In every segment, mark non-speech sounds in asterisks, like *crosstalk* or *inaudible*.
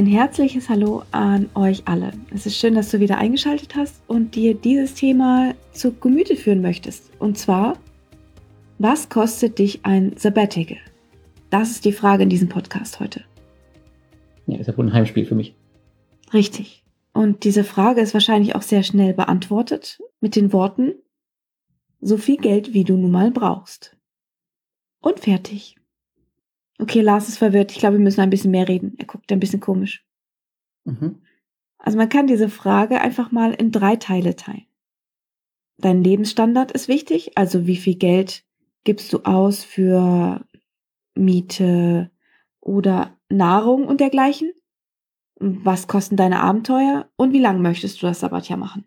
Ein herzliches Hallo an euch alle. Es ist schön, dass du wieder eingeschaltet hast und dir dieses Thema zu Gemüte führen möchtest. Und zwar, was kostet dich ein Sabbatical? Das ist die Frage in diesem Podcast heute. Ja, ist ja wohl ein Heimspiel für mich. Richtig. Und diese Frage ist wahrscheinlich auch sehr schnell beantwortet mit den Worten, so viel Geld, wie du nun mal brauchst. Und fertig. Okay, Lars ist verwirrt. Ich glaube, wir müssen ein bisschen mehr reden. Er guckt ein bisschen komisch. Mhm. Also man kann diese Frage einfach mal in drei Teile teilen. Dein Lebensstandard ist wichtig, also wie viel Geld gibst du aus für Miete oder Nahrung und dergleichen? Was kosten deine Abenteuer und wie lange möchtest du das Sabbatjahr machen?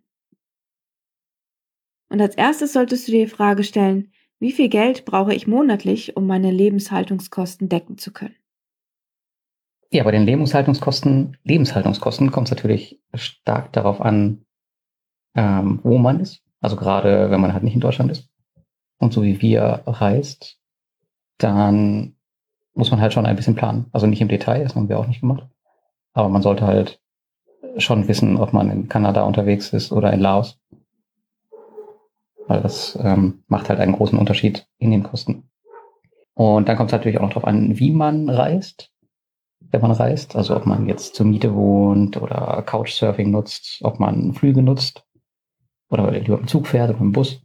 Und als erstes solltest du dir die Frage stellen, wie viel Geld brauche ich monatlich, um meine Lebenshaltungskosten decken zu können? Ja, bei den Lebenshaltungskosten, Lebenshaltungskosten kommt es natürlich stark darauf an, ähm, wo man ist. Also gerade wenn man halt nicht in Deutschland ist und so wie wir reist, dann muss man halt schon ein bisschen planen. Also nicht im Detail, das haben wir auch nicht gemacht. Aber man sollte halt schon wissen, ob man in Kanada unterwegs ist oder in Laos weil das ähm, macht halt einen großen Unterschied in den Kosten. Und dann kommt es natürlich auch noch darauf an, wie man reist, wenn man reist. Also ob man jetzt zur Miete wohnt oder Couchsurfing nutzt, ob man Flüge nutzt oder lieber im Zug fährt oder im Bus.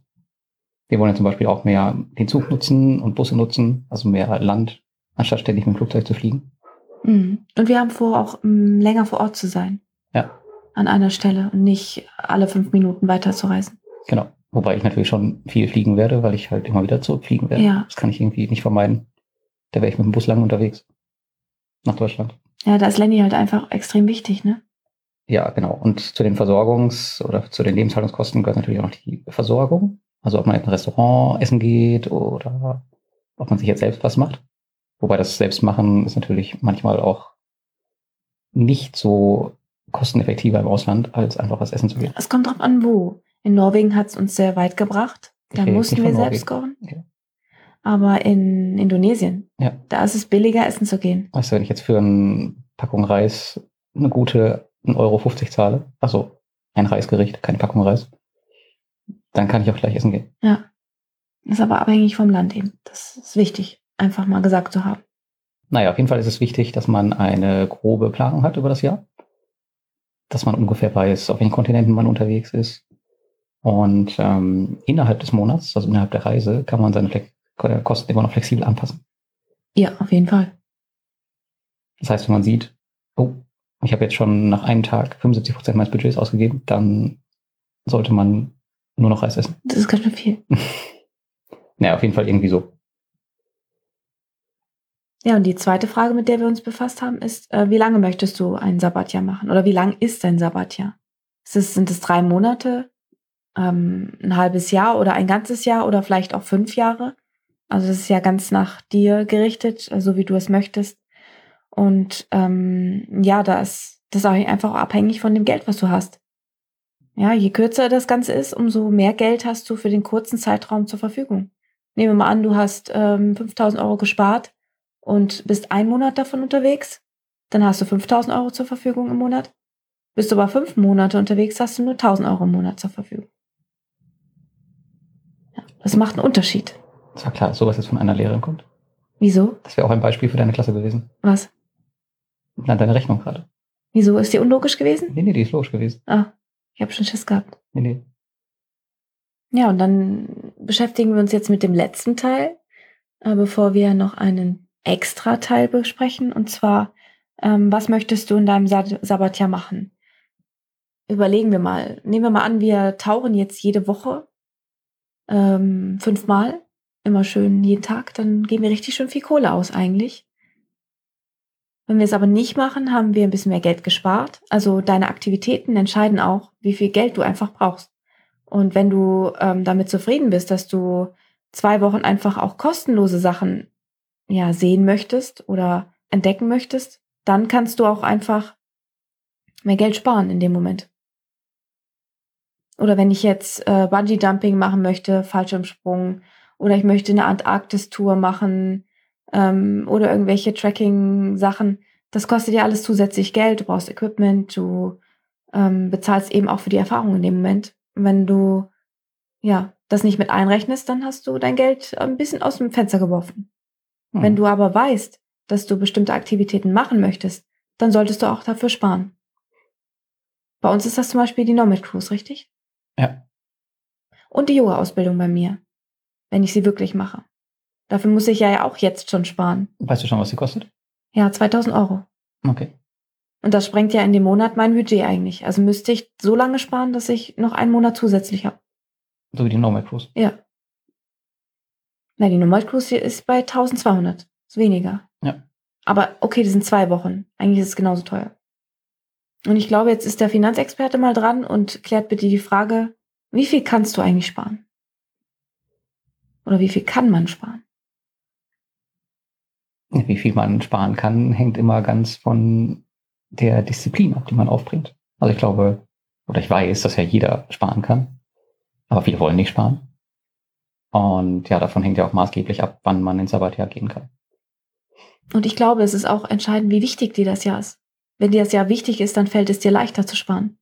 Wir wollen ja zum Beispiel auch mehr den Zug nutzen und Busse nutzen, also mehr Land, anstatt ständig mit dem Flugzeug zu fliegen. Mhm. Und wir haben vor, auch um, länger vor Ort zu sein. Ja. An einer Stelle und nicht alle fünf Minuten weiter zu reisen. Genau. Wobei ich natürlich schon viel fliegen werde, weil ich halt immer wieder zurückfliegen werde. Ja. Das kann ich irgendwie nicht vermeiden. Da wäre ich mit dem Bus lang unterwegs. Nach Deutschland. Ja, da ist Lenny halt einfach extrem wichtig, ne? Ja, genau. Und zu den Versorgungs- oder zu den Lebenshaltungskosten gehört natürlich auch noch die Versorgung. Also ob man in ein Restaurant essen geht oder ob man sich jetzt selbst was macht. Wobei das Selbstmachen ist natürlich manchmal auch nicht so kosteneffektiver im Ausland, als einfach was essen zu gehen. Es kommt drauf an, wo. In Norwegen hat es uns sehr weit gebracht. Da okay, mussten wir selbst kochen. Okay. Aber in Indonesien, ja. da ist es billiger, essen zu gehen. Weißt du, wenn ich jetzt für eine Packung Reis eine gute 1,50 Euro zahle, also ein Reisgericht, keine Packung Reis, dann kann ich auch gleich essen gehen. Ja. Ist aber abhängig vom Land eben. Das ist wichtig, einfach mal gesagt zu haben. Naja, auf jeden Fall ist es wichtig, dass man eine grobe Planung hat über das Jahr. Dass man ungefähr weiß, auf welchen Kontinenten man unterwegs ist, und ähm, innerhalb des Monats, also innerhalb der Reise, kann man seine Fle äh, Kosten immer noch flexibel anpassen. Ja, auf jeden Fall. Das heißt, wenn man sieht, oh, ich habe jetzt schon nach einem Tag 75 Prozent meines Budgets ausgegeben, dann sollte man nur noch Reis essen. Das ist ganz schön viel. *laughs* naja, auf jeden Fall irgendwie so. Ja, und die zweite Frage, mit der wir uns befasst haben, ist, äh, wie lange möchtest du ein Sabbatjahr machen? Oder wie lang ist dein Sabbatjahr? Ist es, sind es drei Monate? Ähm, ein halbes Jahr oder ein ganzes Jahr oder vielleicht auch fünf Jahre. Also das ist ja ganz nach dir gerichtet, so wie du es möchtest. Und ähm, ja, da ist das auch einfach abhängig von dem Geld, was du hast. Ja, je kürzer das Ganze ist, umso mehr Geld hast du für den kurzen Zeitraum zur Verfügung. Nehmen wir mal an, du hast ähm, 5000 Euro gespart und bist einen Monat davon unterwegs. Dann hast du 5000 Euro zur Verfügung im Monat. Bist du aber fünf Monate unterwegs, hast du nur 1000 Euro im Monat zur Verfügung. Das macht einen Unterschied. Das war klar, dass sowas jetzt von einer Lehrerin kommt. Wieso? Das wäre auch ein Beispiel für deine Klasse gewesen. Was? Na, deine Rechnung gerade. Wieso? Ist die unlogisch gewesen? Nee, nee, die ist logisch gewesen. Ah, ich habe schon Schiss gehabt. Nee, nee. Ja, und dann beschäftigen wir uns jetzt mit dem letzten Teil, äh, bevor wir noch einen extra Teil besprechen. Und zwar, ähm, was möchtest du in deinem Sa Sabbatjahr machen? Überlegen wir mal. Nehmen wir mal an, wir tauchen jetzt jede Woche ähm, fünfmal, immer schön jeden Tag, dann geben wir richtig schön viel Kohle aus eigentlich. Wenn wir es aber nicht machen, haben wir ein bisschen mehr Geld gespart. Also deine Aktivitäten entscheiden auch, wie viel Geld du einfach brauchst. Und wenn du ähm, damit zufrieden bist, dass du zwei Wochen einfach auch kostenlose Sachen ja sehen möchtest oder entdecken möchtest, dann kannst du auch einfach mehr Geld sparen in dem Moment. Oder wenn ich jetzt äh, Bungee Dumping machen möchte, Fallschirmsprung, oder ich möchte eine Antarktis-Tour machen, ähm, oder irgendwelche Tracking-Sachen. Das kostet ja alles zusätzlich Geld. Du brauchst Equipment, du ähm, bezahlst eben auch für die Erfahrung in dem Moment. Wenn du ja das nicht mit einrechnest, dann hast du dein Geld ein bisschen aus dem Fenster geworfen. Hm. Wenn du aber weißt, dass du bestimmte Aktivitäten machen möchtest, dann solltest du auch dafür sparen. Bei uns ist das zum Beispiel die Nomad Cruise, richtig? Ja. Und die Yoga-Ausbildung bei mir, wenn ich sie wirklich mache. Dafür muss ich ja auch jetzt schon sparen. Weißt du schon, was sie kostet? Ja, 2000 Euro. Okay. Und das sprengt ja in dem Monat mein Budget eigentlich. Also müsste ich so lange sparen, dass ich noch einen Monat zusätzlich habe. So wie die Normal Cruise? Ja. Na, die Normal Cruise hier ist bei 1200. Ist weniger. Ja. Aber okay, die sind zwei Wochen. Eigentlich ist es genauso teuer. Und ich glaube, jetzt ist der Finanzexperte mal dran und klärt bitte die Frage, wie viel kannst du eigentlich sparen? Oder wie viel kann man sparen? Wie viel man sparen kann, hängt immer ganz von der Disziplin ab, die man aufbringt. Also ich glaube, oder ich weiß, dass ja jeder sparen kann, aber viele wollen nicht sparen. Und ja, davon hängt ja auch maßgeblich ab, wann man ins Sabbatjahr gehen kann. Und ich glaube, es ist auch entscheidend, wie wichtig dir das Jahr ist. Wenn dir das Jahr wichtig ist, dann fällt es dir leichter zu sparen,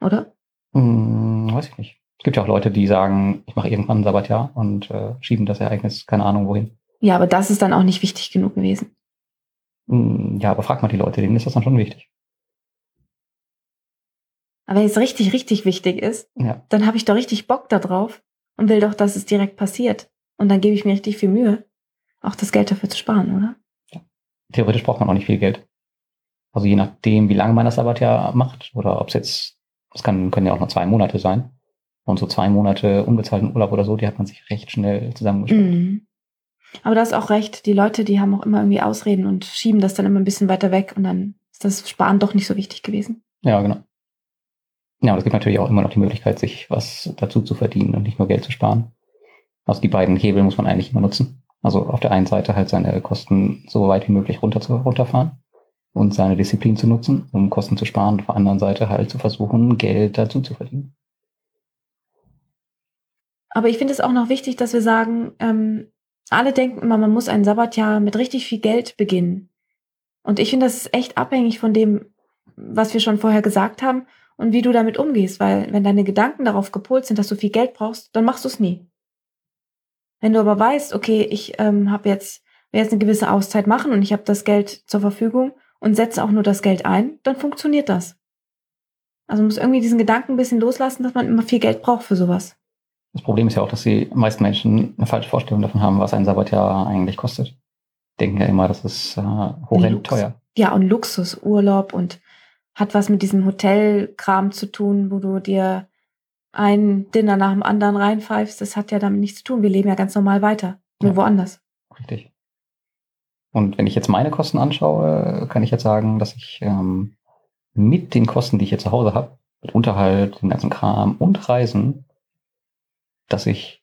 oder? Hm, weiß ich nicht. Es gibt ja auch Leute, die sagen, ich mache irgendwann ein Sabbatjahr und äh, schieben das Ereignis keine Ahnung wohin. Ja, aber das ist dann auch nicht wichtig genug gewesen. Hm, ja, aber frag mal die Leute, denen ist das dann schon wichtig. Aber wenn es richtig, richtig wichtig ist, ja. dann habe ich doch richtig Bock darauf und will doch, dass es direkt passiert. Und dann gebe ich mir richtig viel Mühe, auch das Geld dafür zu sparen, oder? Ja. Theoretisch braucht man auch nicht viel Geld. Also je nachdem, wie lange man das Sabbatjahr macht oder ob es jetzt, es kann, können ja auch nur zwei Monate sein. Und so zwei Monate unbezahlten Urlaub oder so, die hat man sich recht schnell zusammengespart. Mhm. Aber du hast auch recht, die Leute, die haben auch immer irgendwie Ausreden und schieben das dann immer ein bisschen weiter weg und dann ist das Sparen doch nicht so wichtig gewesen. Ja, genau. Ja, aber es gibt natürlich auch immer noch die Möglichkeit, sich was dazu zu verdienen und nicht nur Geld zu sparen. Also die beiden Hebel muss man eigentlich immer nutzen. Also auf der einen Seite halt seine Kosten so weit wie möglich runter zu, runterfahren und seine Disziplin zu nutzen, um Kosten zu sparen. Auf der anderen Seite halt zu versuchen, Geld dazu zu verdienen. Aber ich finde es auch noch wichtig, dass wir sagen, ähm, alle denken immer, man muss ein Sabbatjahr mit richtig viel Geld beginnen. Und ich finde, das ist echt abhängig von dem, was wir schon vorher gesagt haben und wie du damit umgehst, weil wenn deine Gedanken darauf gepolt sind, dass du viel Geld brauchst, dann machst du es nie. Wenn du aber weißt, okay, ich ähm, habe jetzt, will jetzt eine gewisse Auszeit machen und ich habe das Geld zur Verfügung und setze auch nur das Geld ein, dann funktioniert das. Also man muss irgendwie diesen Gedanken ein bisschen loslassen, dass man immer viel Geld braucht für sowas. Das Problem ist ja auch, dass die meisten Menschen eine falsche Vorstellung davon haben, was ein Sabbatjahr eigentlich kostet. Denken ja immer, das ist äh, horrend teuer. Ja, und Luxus, Urlaub und hat was mit diesem Hotelkram zu tun, wo du dir ein Dinner nach dem anderen reinpfeifst. Das hat ja damit nichts zu tun. Wir leben ja ganz normal weiter, nur ja, woanders. Richtig. Und wenn ich jetzt meine Kosten anschaue, kann ich jetzt sagen, dass ich ähm, mit den Kosten, die ich hier zu Hause habe, mit Unterhalt, den ganzen Kram und Reisen, dass ich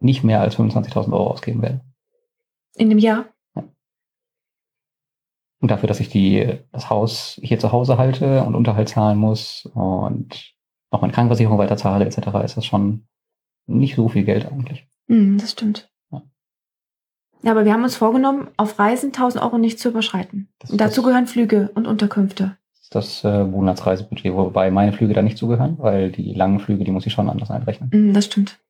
nicht mehr als 25.000 Euro ausgeben werde. In dem Jahr? Ja. Und dafür, dass ich die, das Haus hier zu Hause halte und Unterhalt zahlen muss und noch meine Krankenversicherung weiter zahle etc., ist das schon nicht so viel Geld eigentlich. Mm, das stimmt. Ja. aber wir haben uns vorgenommen, auf Reisen 1000 Euro nicht zu überschreiten. Und dazu gehören Flüge und Unterkünfte. Das äh, Monatsreisebudget, wobei meine Flüge da nicht zugehören, weil die langen Flüge, die muss ich schon anders einrechnen. Mm, das stimmt.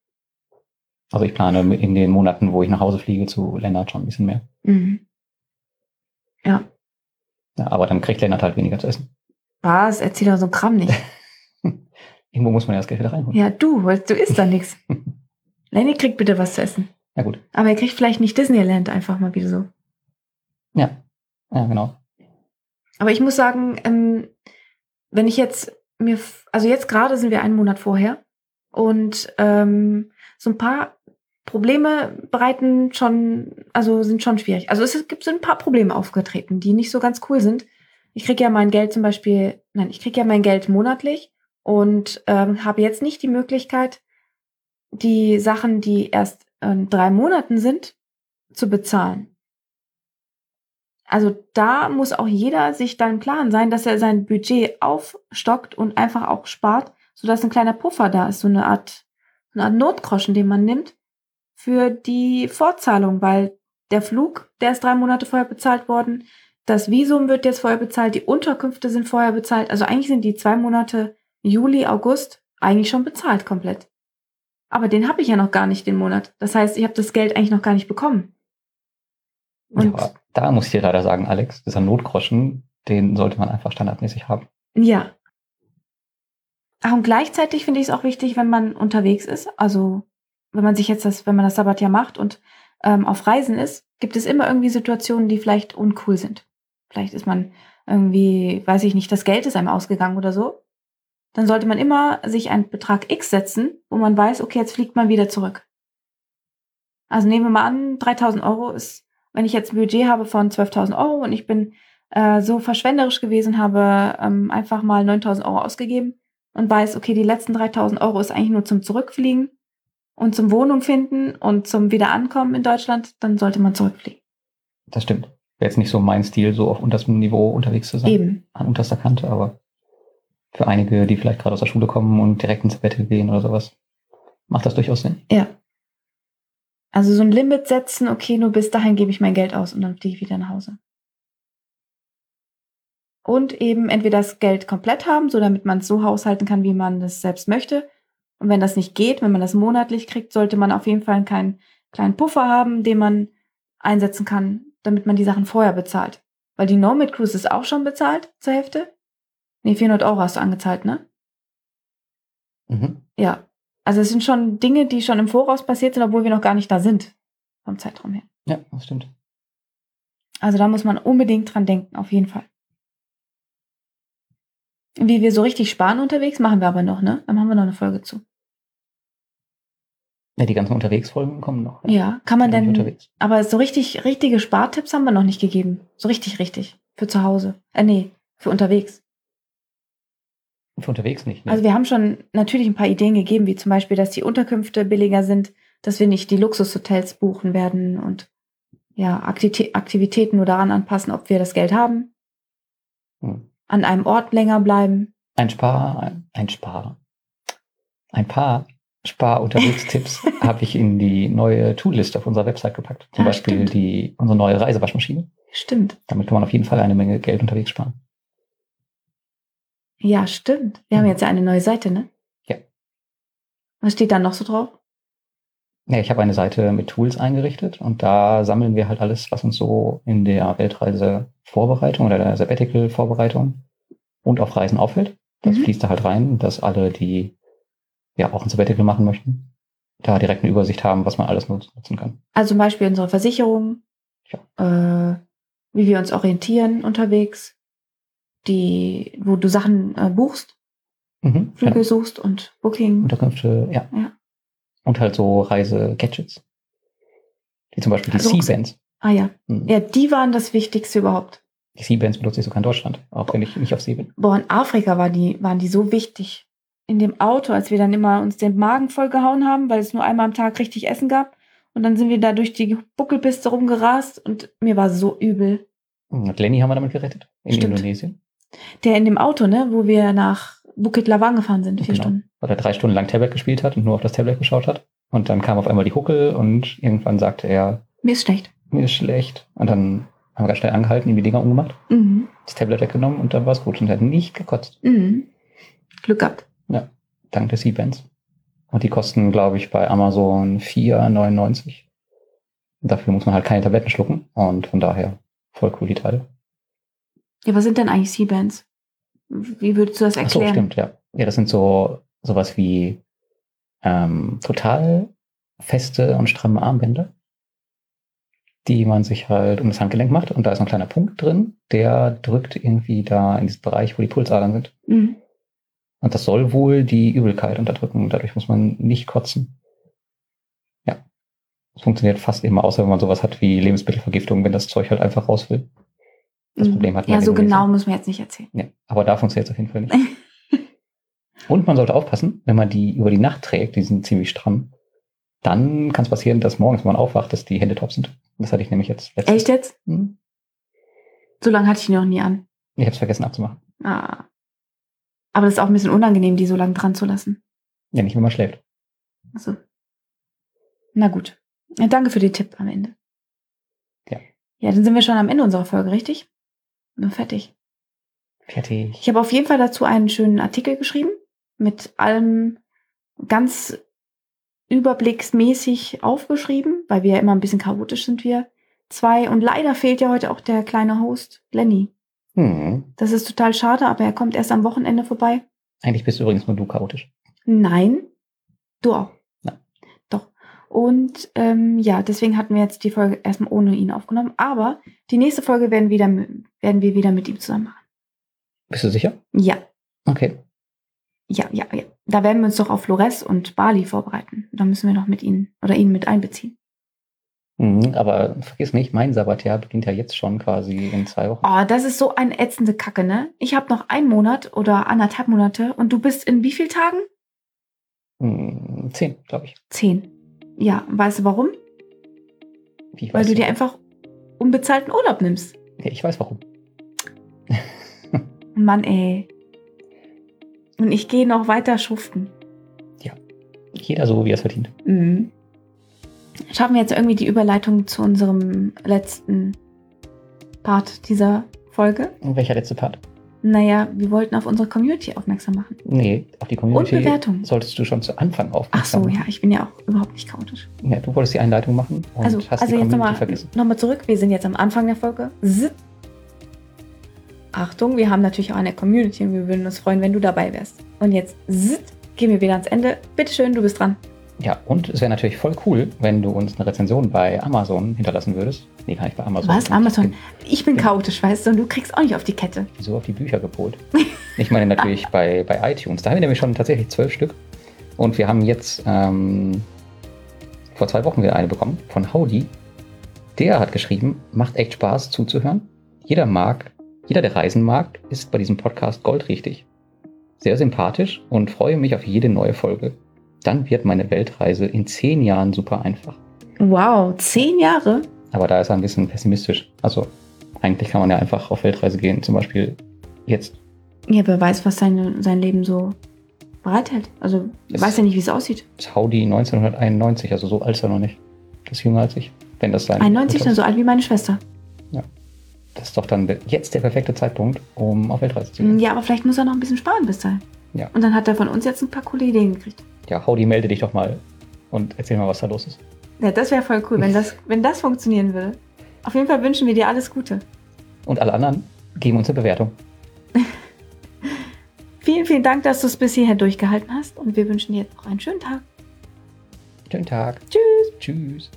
Also ich plane in den Monaten, wo ich nach Hause fliege, zu Lennart schon ein bisschen mehr. Mhm. Ja. ja. Aber dann kriegt Lennart halt weniger zu essen. Was? Erzähl doch so Kram nicht. *laughs* Irgendwo muss man ja das Geld wieder reinholen. Ja, du, du isst da nichts. *laughs* Lenny kriegt bitte was zu essen. Ja, gut. Aber er kriegt vielleicht nicht Disneyland einfach mal wieder so. Ja, ja, genau. Aber ich muss sagen, ähm, wenn ich jetzt mir, also jetzt gerade sind wir einen Monat vorher und ähm, so ein paar Probleme bereiten schon, also sind schon schwierig. Also es gibt so ein paar Probleme aufgetreten, die nicht so ganz cool sind. Ich kriege ja mein Geld zum Beispiel, nein, ich kriege ja mein Geld monatlich und ähm, habe jetzt nicht die Möglichkeit, die Sachen, die erst in drei Monaten sind, zu bezahlen. Also da muss auch jeder sich dann im Klaren sein, dass er sein Budget aufstockt und einfach auch spart, sodass ein kleiner Puffer da ist, so eine Art, eine Art Notgroschen, den man nimmt für die Fortzahlung, weil der Flug, der ist drei Monate vorher bezahlt worden, das Visum wird jetzt vorher bezahlt, die Unterkünfte sind vorher bezahlt. Also eigentlich sind die zwei Monate Juli, August eigentlich schon bezahlt komplett. Aber den habe ich ja noch gar nicht den Monat. Das heißt, ich habe das Geld eigentlich noch gar nicht bekommen. Und ja, da muss ich dir leider sagen, Alex, dieser Notgroschen, den sollte man einfach standardmäßig haben. Ja. Ach, und gleichzeitig finde ich es auch wichtig, wenn man unterwegs ist. Also, wenn man sich jetzt das, wenn man das Sabbatjahr macht und ähm, auf Reisen ist, gibt es immer irgendwie Situationen, die vielleicht uncool sind. Vielleicht ist man irgendwie, weiß ich nicht, das Geld ist einem ausgegangen oder so. Dann sollte man immer sich einen Betrag X setzen, wo man weiß, okay, jetzt fliegt man wieder zurück. Also nehmen wir mal an, 3000 Euro ist wenn ich jetzt ein Budget habe von 12.000 Euro und ich bin äh, so verschwenderisch gewesen, habe ähm, einfach mal 9.000 Euro ausgegeben und weiß, okay, die letzten 3.000 Euro ist eigentlich nur zum Zurückfliegen und zum Wohnung finden und zum Wiederankommen in Deutschland, dann sollte man zurückfliegen. Das stimmt. Wäre jetzt nicht so mein Stil, so auf unterstem Niveau unterwegs zu sein. Eben. An unterster Kante, aber für einige, die vielleicht gerade aus der Schule kommen und direkt ins Bett gehen oder sowas, macht das durchaus Sinn. Ja. Also so ein Limit setzen, okay, nur bis dahin gebe ich mein Geld aus und dann fliege ich wieder nach Hause. Und eben entweder das Geld komplett haben, so damit man es so haushalten kann, wie man das selbst möchte. Und wenn das nicht geht, wenn man das monatlich kriegt, sollte man auf jeden Fall keinen kleinen Puffer haben, den man einsetzen kann, damit man die Sachen vorher bezahlt. Weil die Nomad Cruise ist auch schon bezahlt zur Hälfte. Nee, 400 Euro hast du angezahlt, ne? Mhm. Ja, also es sind schon Dinge, die schon im Voraus passiert sind, obwohl wir noch gar nicht da sind vom Zeitraum her. Ja, das stimmt. Also da muss man unbedingt dran denken, auf jeden Fall. Wie wir so richtig sparen unterwegs, machen wir aber noch, ne? Dann haben wir noch eine Folge zu. Ja, die ganzen Unterwegsfolgen kommen noch. Ja, ja kann man denn. Unterwegs. Aber so richtig, richtige Spartipps haben wir noch nicht gegeben. So richtig, richtig. Für zu Hause. Äh, nee, für unterwegs. Für unterwegs nicht. Ne? Also wir haben schon natürlich ein paar Ideen gegeben, wie zum Beispiel, dass die Unterkünfte billiger sind, dass wir nicht die Luxushotels buchen werden und ja, Aktivitäten nur daran anpassen, ob wir das Geld haben. Hm. An einem Ort länger bleiben. Ein Spar, ein, ein Spar. Ein paar Spar-Unterwegstipps *laughs* habe ich in die neue Toolliste auf unserer Website gepackt. Zum ah, Beispiel die, unsere neue Reisewaschmaschine. Stimmt. Damit kann man auf jeden Fall eine Menge Geld unterwegs sparen. Ja, stimmt. Wir haben mhm. jetzt ja eine neue Seite, ne? Ja. Was steht da noch so drauf? Ja, ich habe eine Seite mit Tools eingerichtet und da sammeln wir halt alles, was uns so in der Weltreise-Vorbereitung oder der Sabbatical-Vorbereitung und auf Reisen auffällt. Das mhm. fließt da halt rein, dass alle, die ja auch ein Sabbatical machen möchten, da direkt eine Übersicht haben, was man alles nutzen kann. Also zum Beispiel unsere Versicherung, ja. äh, wie wir uns orientieren unterwegs, die, wo du Sachen äh, buchst, mhm, Flüge ja. suchst und Booking. Unterkünfte, ja. ja. Und halt so Reise-Gadgets. Wie zum Beispiel die also, C-Bands. Ah ja. Mhm. Ja, die waren das Wichtigste überhaupt. Die C-Bands benutze ich sogar in Deutschland, auch wenn ich nicht auf See bin. Boah, in Afrika war die, waren die so wichtig. In dem Auto, als wir dann immer uns den Magen vollgehauen haben, weil es nur einmal am Tag richtig Essen gab. Und dann sind wir da durch die Buckelpiste rumgerast und mir war so übel. Und Lenny haben wir damit gerettet. In Stimmt. Indonesien. Der in dem Auto, ne, wo wir nach Bukit Lawang gefahren sind, vier genau. Stunden. Weil er drei Stunden lang Tablet gespielt hat und nur auf das Tablet geschaut hat. Und dann kam auf einmal die Huckel und irgendwann sagte er, mir ist schlecht. Mir ist schlecht. Und dann haben wir ganz schnell angehalten, ihm die Dinger umgemacht, mhm. das Tablet weggenommen und dann war es gut. Und er hat nicht gekotzt. Mhm. Glück gehabt. Ja, dank des E-Bands. Und die kosten, glaube ich, bei Amazon 4,99. Dafür muss man halt keine Tabletten schlucken. Und von daher voll cool die Teile. Ja, was sind denn eigentlich C-Bands? Wie würdest du das erklären? Ach so, stimmt, ja. Ja, das sind so sowas wie ähm, total feste und stramme Armbänder, die man sich halt um das Handgelenk macht. Und da ist ein kleiner Punkt drin, der drückt irgendwie da in diesen Bereich, wo die Pulsadern sind. Mhm. Und das soll wohl die Übelkeit unterdrücken. Dadurch muss man nicht kotzen. Ja. Es funktioniert fast immer, außer wenn man sowas hat wie Lebensmittelvergiftung, wenn das Zeug halt einfach raus will. Das Mhm. Problem hat man Ja, so Indonesien. genau muss man jetzt nicht erzählen. Ja, aber da funktioniert es auf jeden Fall nicht. *laughs* Und man sollte aufpassen, wenn man die über die Nacht trägt, die sind ziemlich stramm, dann kann es passieren, dass morgens, wenn man aufwacht, dass die Hände top sind. Das hatte ich nämlich jetzt letztens. Echt jetzt? Hm. So lange hatte ich die noch nie an. Ich habe es vergessen abzumachen. Ah. Aber das ist auch ein bisschen unangenehm, die so lange dran zu lassen. Ja, nicht, wenn man schläft. Also. Na gut. Ja, danke für den Tipp am Ende. Ja. Ja, dann sind wir schon am Ende unserer Folge, richtig? Nur fertig. Fertig. Ich habe auf jeden Fall dazu einen schönen Artikel geschrieben mit allem ganz überblicksmäßig aufgeschrieben, weil wir ja immer ein bisschen chaotisch sind wir zwei. Und leider fehlt ja heute auch der kleine Host, Lenny. Hm. Das ist total schade, aber er kommt erst am Wochenende vorbei. Eigentlich bist übrigens nur du chaotisch. Nein, du auch. Nein. Doch. Und ähm, ja, deswegen hatten wir jetzt die Folge erstmal ohne ihn aufgenommen. Aber die nächste Folge werden, wieder, werden wir wieder mit ihm zusammen machen. Bist du sicher? Ja, Okay. ja, ja, ja. Da werden wir uns doch auf Flores und Bali vorbereiten. Da müssen wir noch mit ihnen oder ihn mit einbeziehen. Mhm, aber vergiss nicht, mein Sabbatjahr beginnt ja jetzt schon quasi in zwei Wochen. Oh, das ist so eine ätzende Kacke, ne? Ich habe noch einen Monat oder anderthalb Monate und du bist in wie vielen Tagen? Hm, zehn, glaube ich. Zehn. Ja, weißt du warum? Wie, ich Weil weiß du dir nicht. einfach unbezahlten Urlaub nimmst. Ja, ich weiß warum. Mann, ey. Und ich gehe noch weiter schuften. Jeder so, wie er es verdient. Mhm. Schaffen wir jetzt irgendwie die Überleitung zu unserem letzten Part dieser Folge? Und welcher letzte Part? Naja, wir wollten auf unsere Community aufmerksam machen. Nee, auf die Und Community Bewertung. solltest du schon zu Anfang Ach aufmerksam so, machen. ja, ich bin ja auch überhaupt nicht chaotisch. Ja, du wolltest die Einleitung machen und Also, hast also die jetzt Community nochmal vergessen. noch mal zurück. Wir sind jetzt am Anfang der Folge. Zit. Achtung, wir haben natürlich auch eine Community und wir würden uns freuen, wenn du dabei wärst. Und jetzt zit, gehen wir wieder ans Ende. Bitteschön, du bist dran. Ja, und es wäre natürlich voll cool, wenn du uns eine Rezension bei Amazon hinterlassen würdest. Nee, gar nicht bei Amazon. Was? Amazon? Ich bin chaotisch, weißt du, und du kriegst auch nicht auf die Kette. bin so auf die Bücher gepolt. *laughs* Ich meine natürlich bei, bei iTunes. Da haben wir nämlich schon tatsächlich zwölf Stück. Und wir haben jetzt ähm, vor zwei Wochen wieder eine bekommen von Howdy. Der hat geschrieben, macht echt Spaß zuzuhören. Jeder mag, jeder, der reisen mag, ist bei diesem Podcast goldrichtig. Sehr sympathisch und freue mich auf jede neue Folge. Dann wird meine Weltreise in zehn Jahren super einfach. Wow, zehn Jahre? Aber da ist er ein bisschen pessimistisch. Also eigentlich kann man ja einfach auf Weltreise gehen, zum Beispiel jetzt. Ja, wer weiß, was seine, sein Leben so bereithält. Also, Es- weiß ja nicht, wie es aussieht. ist Howdy 1991, also so alt ist er noch nicht. Das ist jünger als ich. Wenn das sein 91, Mutter dann ist. so alt wie meine Schwester. Das ist doch dann jetzt der perfekte Zeitpunkt, um auf Weltreise zu gehen. Ja, aber vielleicht muss er noch ein bisschen sparen bis dahin. Ja. Und dann hat er von uns jetzt ein paar coole Ideen gekriegt. Ja, Howdy, melde dich doch mal und erzähl mal, was da los ist. Ja, das wäre voll cool, wenn das, *laughs* wenn das funktionieren würde. Auf jeden Fall wünschen wir dir alles Gute. Und alle anderen geben uns eine Bewertung. *laughs* Vielen, vielen Dank, dass du es bis hierher durchgehalten hast und wir wünschen dir jetzt noch einen schönen Tag. Schönen Tag. Tschüss. Tschüss.